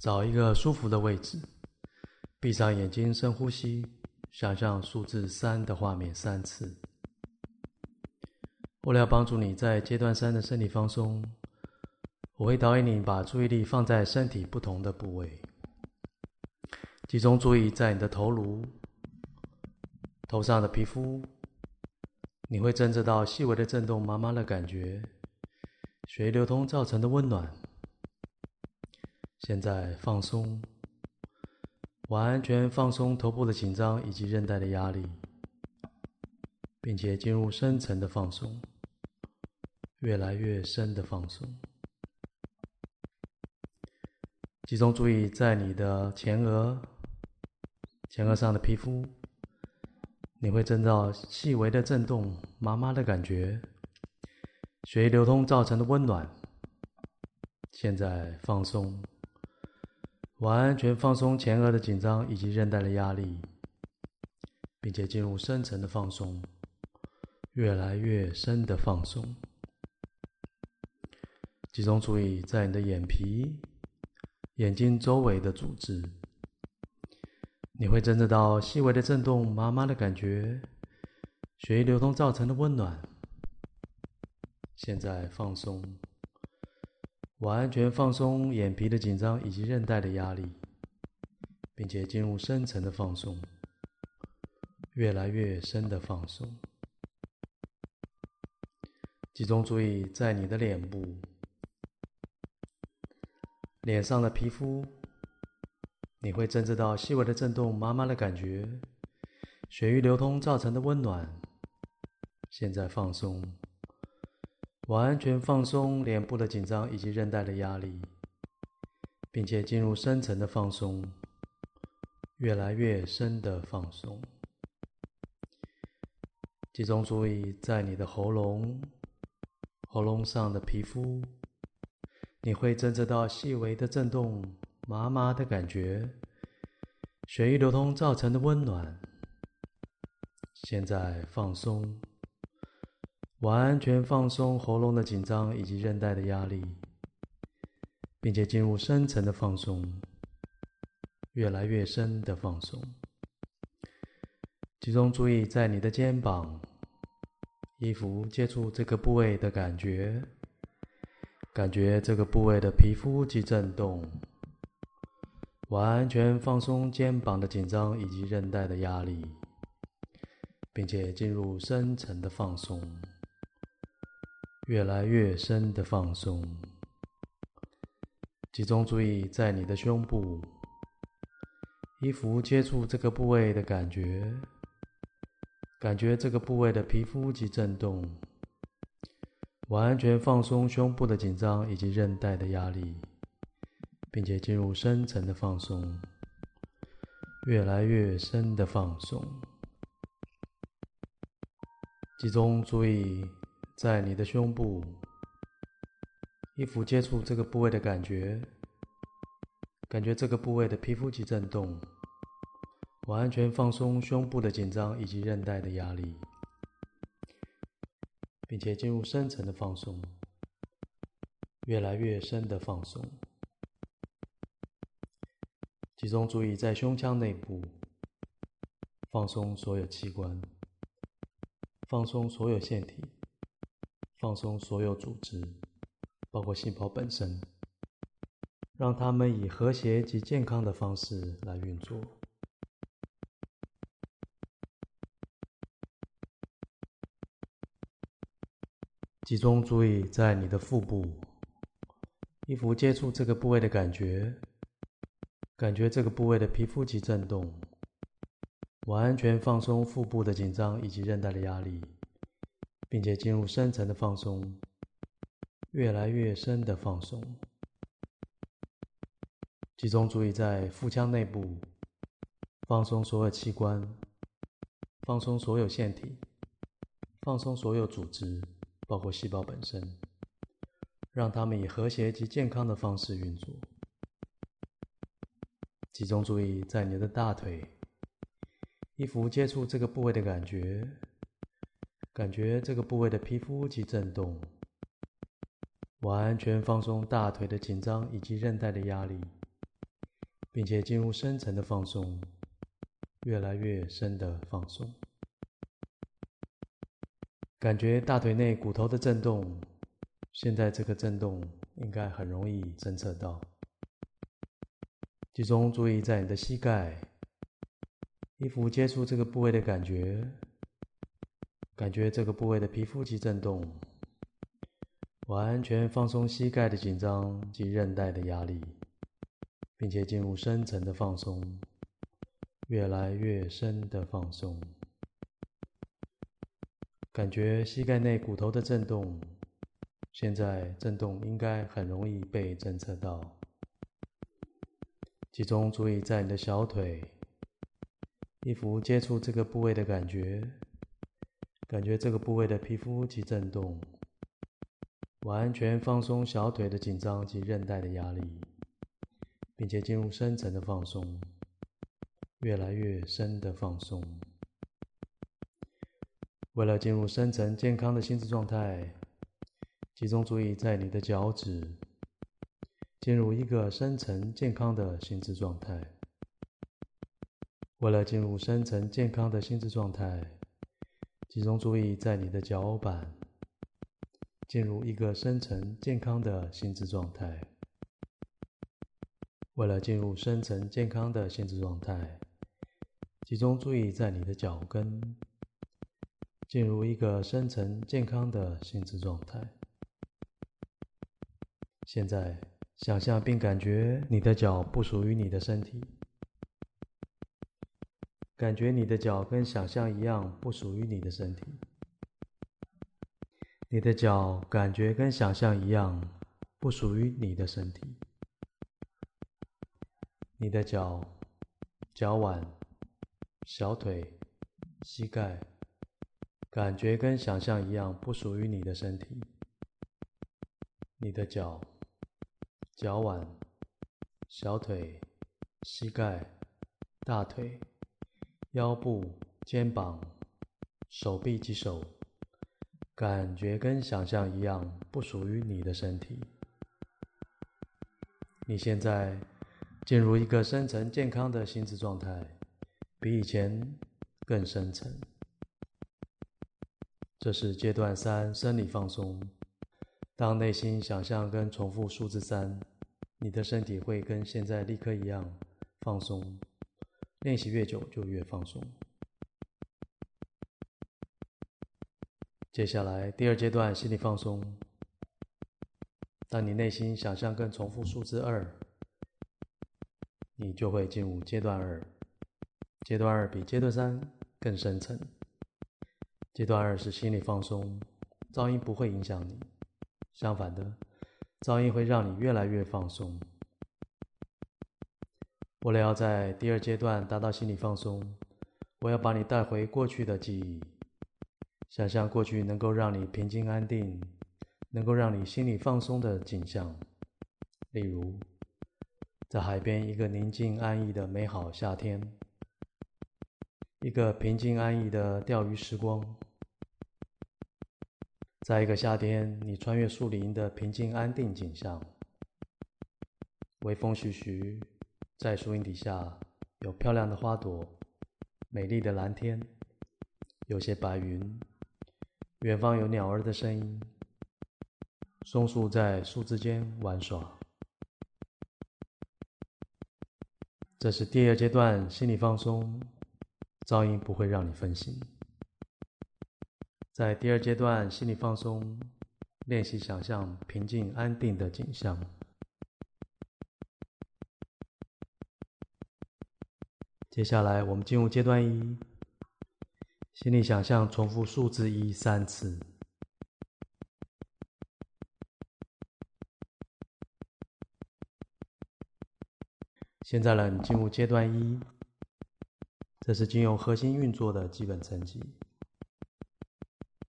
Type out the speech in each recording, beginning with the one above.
找一个舒服的位置，闭上眼睛，深呼吸，想象数字三的画面三次。为了帮助你在阶段三的身体放松，我会导演你把注意力放在身体不同的部位，集中注意在你的头颅、头上的皮肤，你会侦测到细微的震动、麻麻的感觉。血液流通造成的温暖。现在放松，完全放松头部的紧张以及韧带的压力，并且进入深层的放松，越来越深的放松。集中注意在你的前额，前额上的皮肤，你会增到细微的震动、麻麻的感觉。血液流通造成的温暖，现在放松，完全放松前额的紧张以及韧带的压力，并且进入深层的放松，越来越深的放松。集中注意在你的眼皮、眼睛周围的组织，你会侦测到细微的震动、麻麻的感觉，血液流通造成的温暖。现在放松，完全放松眼皮的紧张以及韧带的压力，并且进入深层的放松，越来越深的放松。集中注意在你的脸部，脸上的皮肤，你会侦测到细微的震动、麻麻的感觉，血液流通造成的温暖。现在放松。完全放松脸部的紧张以及韧带的压力，并且进入深层的放松，越来越深的放松。集中注意在你的喉咙、喉咙上的皮肤，你会侦测到细微的震动、麻麻的感觉，血液流通造成的温暖。现在放松。完全放松喉咙的紧张以及韧带的压力，并且进入深层的放松，越来越深的放松。集中注意在你的肩膀、衣服接触这个部位的感觉，感觉这个部位的皮肤及震动。完全放松肩膀的紧张以及韧带的压力，并且进入深层的放松。越来越深的放松，集中注意在你的胸部，衣服接触这个部位的感觉，感觉这个部位的皮肤及震动，完全放松胸部的紧张以及韧带的压力，并且进入深层的放松，越来越深的放松，集中注意。在你的胸部，衣服接触这个部位的感觉，感觉这个部位的皮肤及震动，完全放松胸部的紧张以及韧带的压力，并且进入深层的放松，越来越深的放松。集中注意在胸腔内部，放松所有器官，放松所有腺体。放松所有组织，包括细胞本身，让它们以和谐及健康的方式来运作。集中注意在你的腹部，衣服接触这个部位的感觉，感觉这个部位的皮肤及震动，完全放松腹部的紧张以及韧带的压力。并且进入深层的放松，越来越深的放松。集中注意在腹腔内部，放松所有器官，放松所有腺体，放松所有组织，包括细胞本身，让它们以和谐及健康的方式运作。集中注意在你的大腿，衣服接触这个部位的感觉。感觉这个部位的皮肤及震动，完全放松大腿的紧张以及韧带的压力，并且进入深层的放松，越来越深的放松。感觉大腿内骨头的震动，现在这个震动应该很容易侦测到。集中注意在你的膝盖，衣服接触这个部位的感觉，感觉这个部位的皮肤及震动，完全放松膝盖的紧张及韧带的压力，并且进入深层的放松，越来越深的放松。感觉膝盖内骨头的震动，现在震动应该很容易被侦测到。集中注意在你的小腿，衣服接触这个部位的感觉，感觉这个部位的皮肤及震动，完全放松小腿的紧张及韧带的压力，并且进入深层的放松，越来越深的放松。为了进入深层健康的心智状态，集中注意在你的脚趾。进入一个深层健康的心智状态。为了进入深层健康的心智状态，集中注意在你的脚板。进入一个深层健康的心智状态。为了进入深层健康的心智状态，集中注意在你的脚跟。进入一个深层健康的心智状态。现在。想象并感觉你的脚不属于你的身体，感觉你的脚跟想象一样不属于你的身体。你的脚感觉跟想象一样不属于你的身体。你的脚、脚腕、小腿、膝盖，感觉跟想象一样不属于你的身体。你的脚。脚腕、小腿、膝盖、大腿、腰部、肩膀、手臂及手，感觉跟想象一样，不属于你的身体。你现在进入一个深层健康的心智状态，比以前更深层。这是阶段三生理放松。当内心想象跟重复数字三，你的身体会跟现在立刻一样放松。练习越久就越放松。接下来第二阶段心理放松。当你内心想象跟重复数字二，你就会进入阶段二。阶段二比阶段三更深层。阶段二是心理放松，噪音不会影响你。相反的，噪音会让你越来越放松。为了要在第二阶段达到心理放松，我要把你带回过去的记忆，想象过去能够让你平静安定、能够让你心里放松的景象。例如，在海边一个宁静安逸的美好夏天，一个平静安逸的钓鱼时光。在一个夏天，你穿越树林的平静安定景象，微风徐徐，在树荫底下有漂亮的花朵，美丽的蓝天，有些白云，远方有鸟儿的声音，松树在树枝间玩耍。这是第二阶段心理放松，噪音不会让你分心。在第二阶段心理放松，练习想象平静安定的景象。接下来，我们进入阶段一，心里想象重复数字一三次。现在呢，你进入阶段一，这是经由核心运作的基本层级。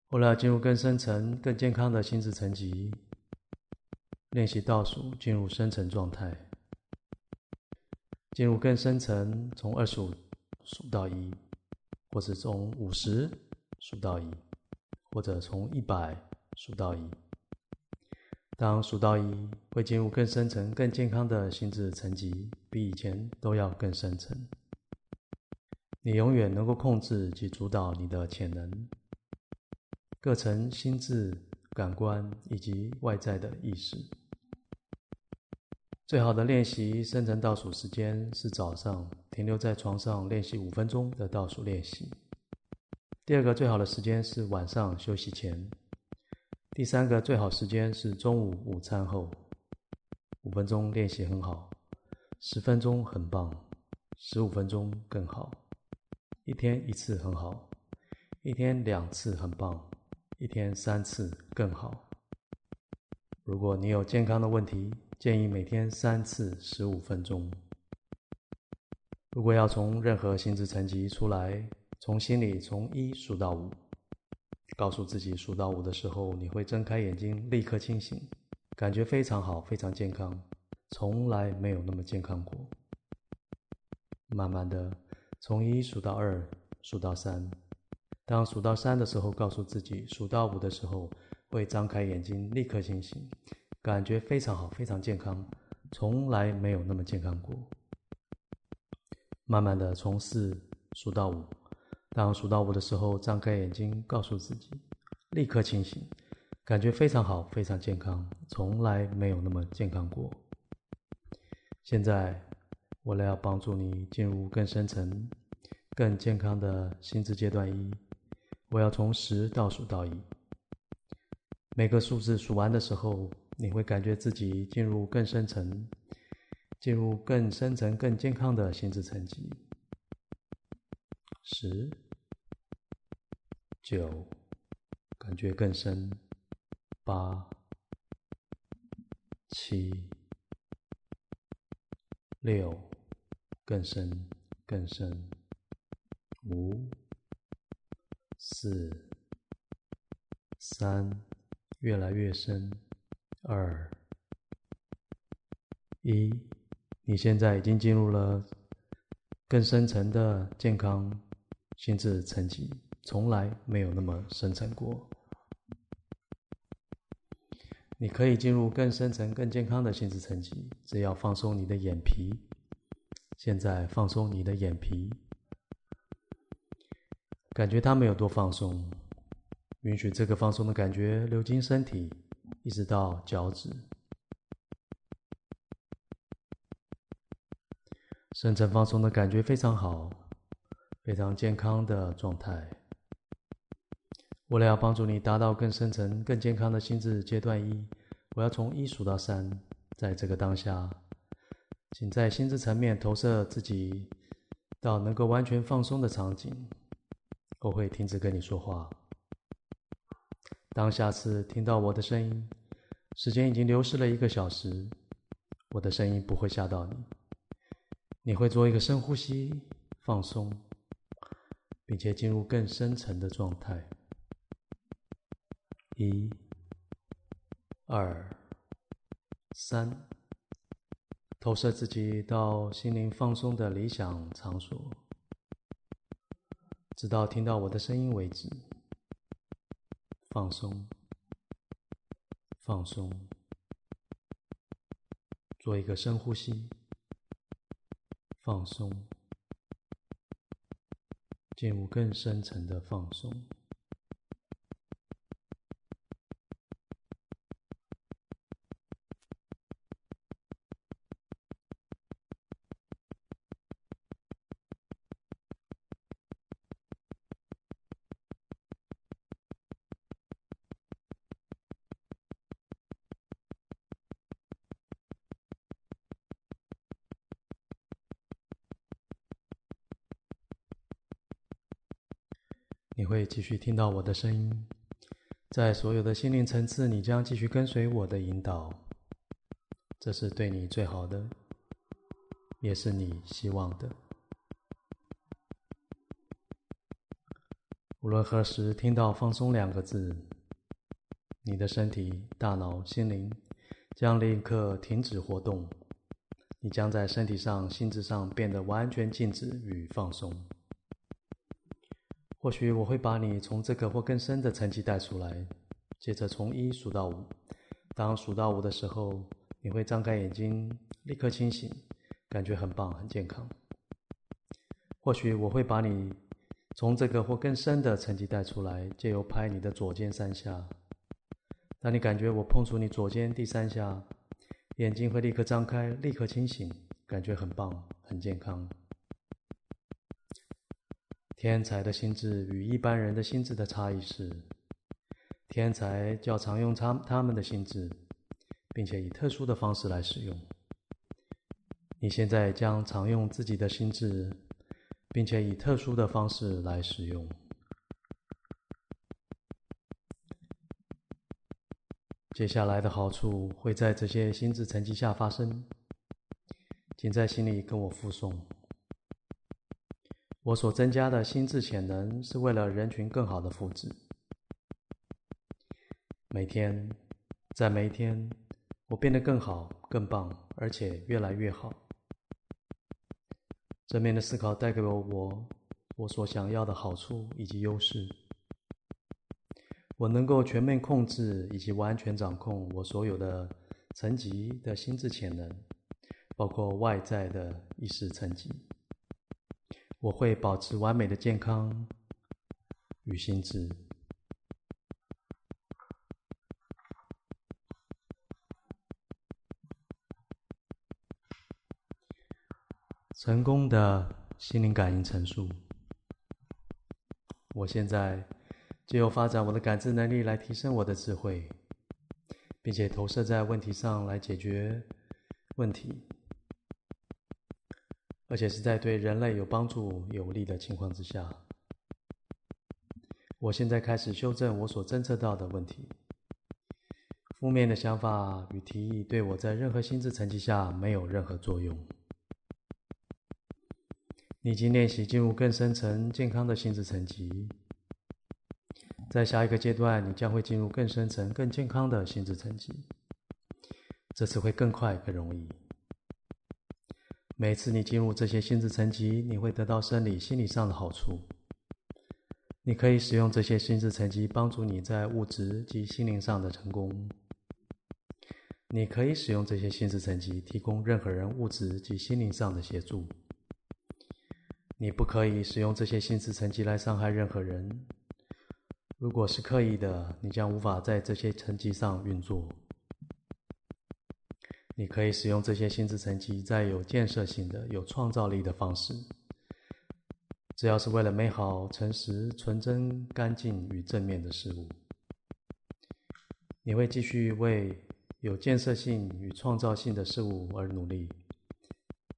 为了进入更深层、更健康的心智层级，练习倒数进入深层状态。进入更深层，从二十五数到一，或是从五十数到一，或者从一百数到一。当数到一，会进入更深层、更健康的心智层级，比以前都要更深层。你永远能够控制及主导你的潜能，各层心智、感官以及外在的意识。最好的练习深层倒数时间是早上，停留在床上练习五分钟的倒数练习。第二个最好的时间是晚上休息前。第三个最好时间是中午午餐后。五分钟练习很好，十分钟很棒，十五分钟更好。一天一次很好，一天两次很棒，一天三次更好。如果你有健康的问题，建议每天三次十五分钟。如果要从任何心智层级出来，从心里从一数到五，告诉自己数到五的时候，你会睁开眼睛，立刻清醒，感觉非常好，非常健康，从来没有那么健康过。慢慢的从一数到二，数到三。当数到三的时候，告诉自己数到五的时候，会张开眼睛，立刻清醒。感觉非常好，非常健康，从来没有那么健康过。慢慢的从四数到五，当数到五的时候，张开眼睛，告诉自己，立刻清醒，感觉非常好，非常健康，从来没有那么健康过。现在，为了要帮助你进入更深层、更健康的心智阶段一，我要从十倒数到一，每个数字数完的时候。你会感觉自己进入更深层，进入更深层、更健康的心智层级。十、九，感觉更深；八、七、六，更深、更深；五、四、三，越来越深。二一，你现在已经进入了更深层的健康心智层级，从来没有那么深层过。你可以进入更深层、更健康的心智层级，只要放松你的眼皮。现在放松你的眼皮，感觉它没有多放松，允许这个放松的感觉流经身体。一直到脚趾，深层放松的感觉非常好，非常健康的状态。为了要帮助你达到更深层、更健康的心智阶段一，我要从一数到三，在这个当下，请在心智层面投射自己到能够完全放松的场景。我会停止跟你说话。当下次听到我的声音，时间已经流逝了一个小时，我的声音不会吓到你。你会做一个深呼吸，放松，并且进入更深层的状态。一、二、三，投射自己到心灵放松的理想场所，直到听到我的声音为止。放松，放松，做一个深呼吸，放松，进入更深层的放松。你会继续听到我的声音，在所有的心灵层次，你将继续跟随我的引导。这是对你最好的，也是你希望的。无论何时听到“放松”两个字，你的身体、大脑、心灵将立刻停止活动，你将在身体上、心智上变得完全静止与放松。或许我会把你从这个或更深的层级带出来，接着从一数到五，当数到五的时候，你会张开眼睛，立刻清醒，感觉很棒，很健康。或许我会把你从这个或更深的层级带出来，借由拍你的左肩三下。当你感觉我碰触你左肩第三下，眼睛会立刻张开，立刻清醒，感觉很棒，很健康。天才的心智与一般人的心智的差异是，天才较常用他他们的心智，并且以特殊的方式来使用。你现在将常用自己的心智。并且以特殊的方式来使用。接下来的好处会在这些心智层级下发生，请在心里跟我附送。我所增加的心智潜能是为了人群更好的福祉。每天，在每一天，我变得更好、更棒，而且越来越好。正面的思考带给了我我所想要的好处以及优势。我能够全面控制以及完全掌控我所有的层级的心智潜能，包括外在的意识层级。我会保持完美的健康与心智。成功的心灵感应陈述。我现在就由发展我的感知能力来提升我的智慧，并且投射在问题上来解决问题，而且是在对人类有帮助、有利的情况之下。我现在开始修正我所侦测到的问题。负面的想法与提议对我在任何心智层级下没有任何作用。你已经练习进入更深层健康的心智层级，在下一个阶段，你将会进入更深层、更健康的心智层级。这次会更快、更容易。每次你进入这些心智层级，你会得到生理、心理上的好处。你可以使用这些心智层级帮助你在物质及心灵上的成功。你可以使用这些心智层级提供任何人物质及心灵上的协助。你不可以使用这些心智层级来伤害任何人。如果是刻意的，你将无法在这些层级上运作。你可以使用这些心智层级在有建设性的、有创造力的方式，只要是为了美好、诚实、纯真、干净与正面的事物。你会继续为有建设性与创造性的事物而努力，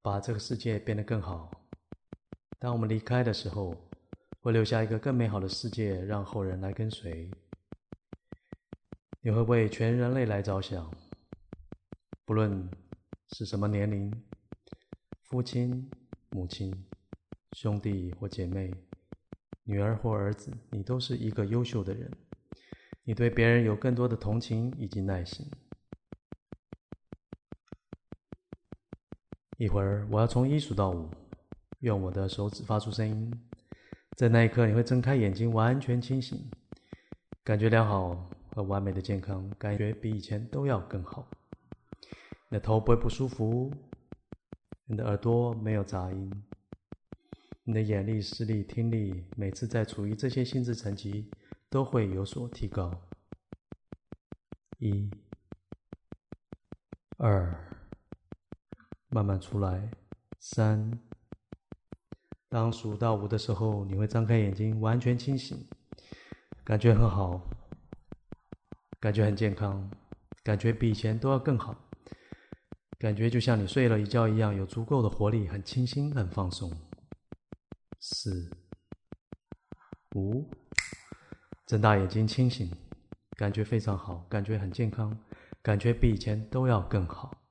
把这个世界变得更好。当我们离开的时候，会留下一个更美好的世界，让后人来跟随。你会为全人类来着想，不论是什么年龄，父亲、母亲、兄弟或姐妹、女儿或儿子，你都是一个优秀的人。你对别人有更多的同情以及耐心。一会儿，我要从一数到五。用我的手指发出声音，在那一刻，你会睁开眼睛，完全清醒，感觉良好和完美的健康，感觉比以前都要更好。你的头不会不舒服，你的耳朵没有杂音，你的眼力、视力、听力，每次在处于这些心智层级都会有所提高。一、二，慢慢出来，三。当数到五的时候，你会张开眼睛，完全清醒，感觉很好，感觉很健康，感觉比以前都要更好，感觉就像你睡了一觉一样，有足够的活力，很清新，很放松。四、五，睁大眼睛，清醒，感觉非常好，感觉很健康，感觉比以前都要更好。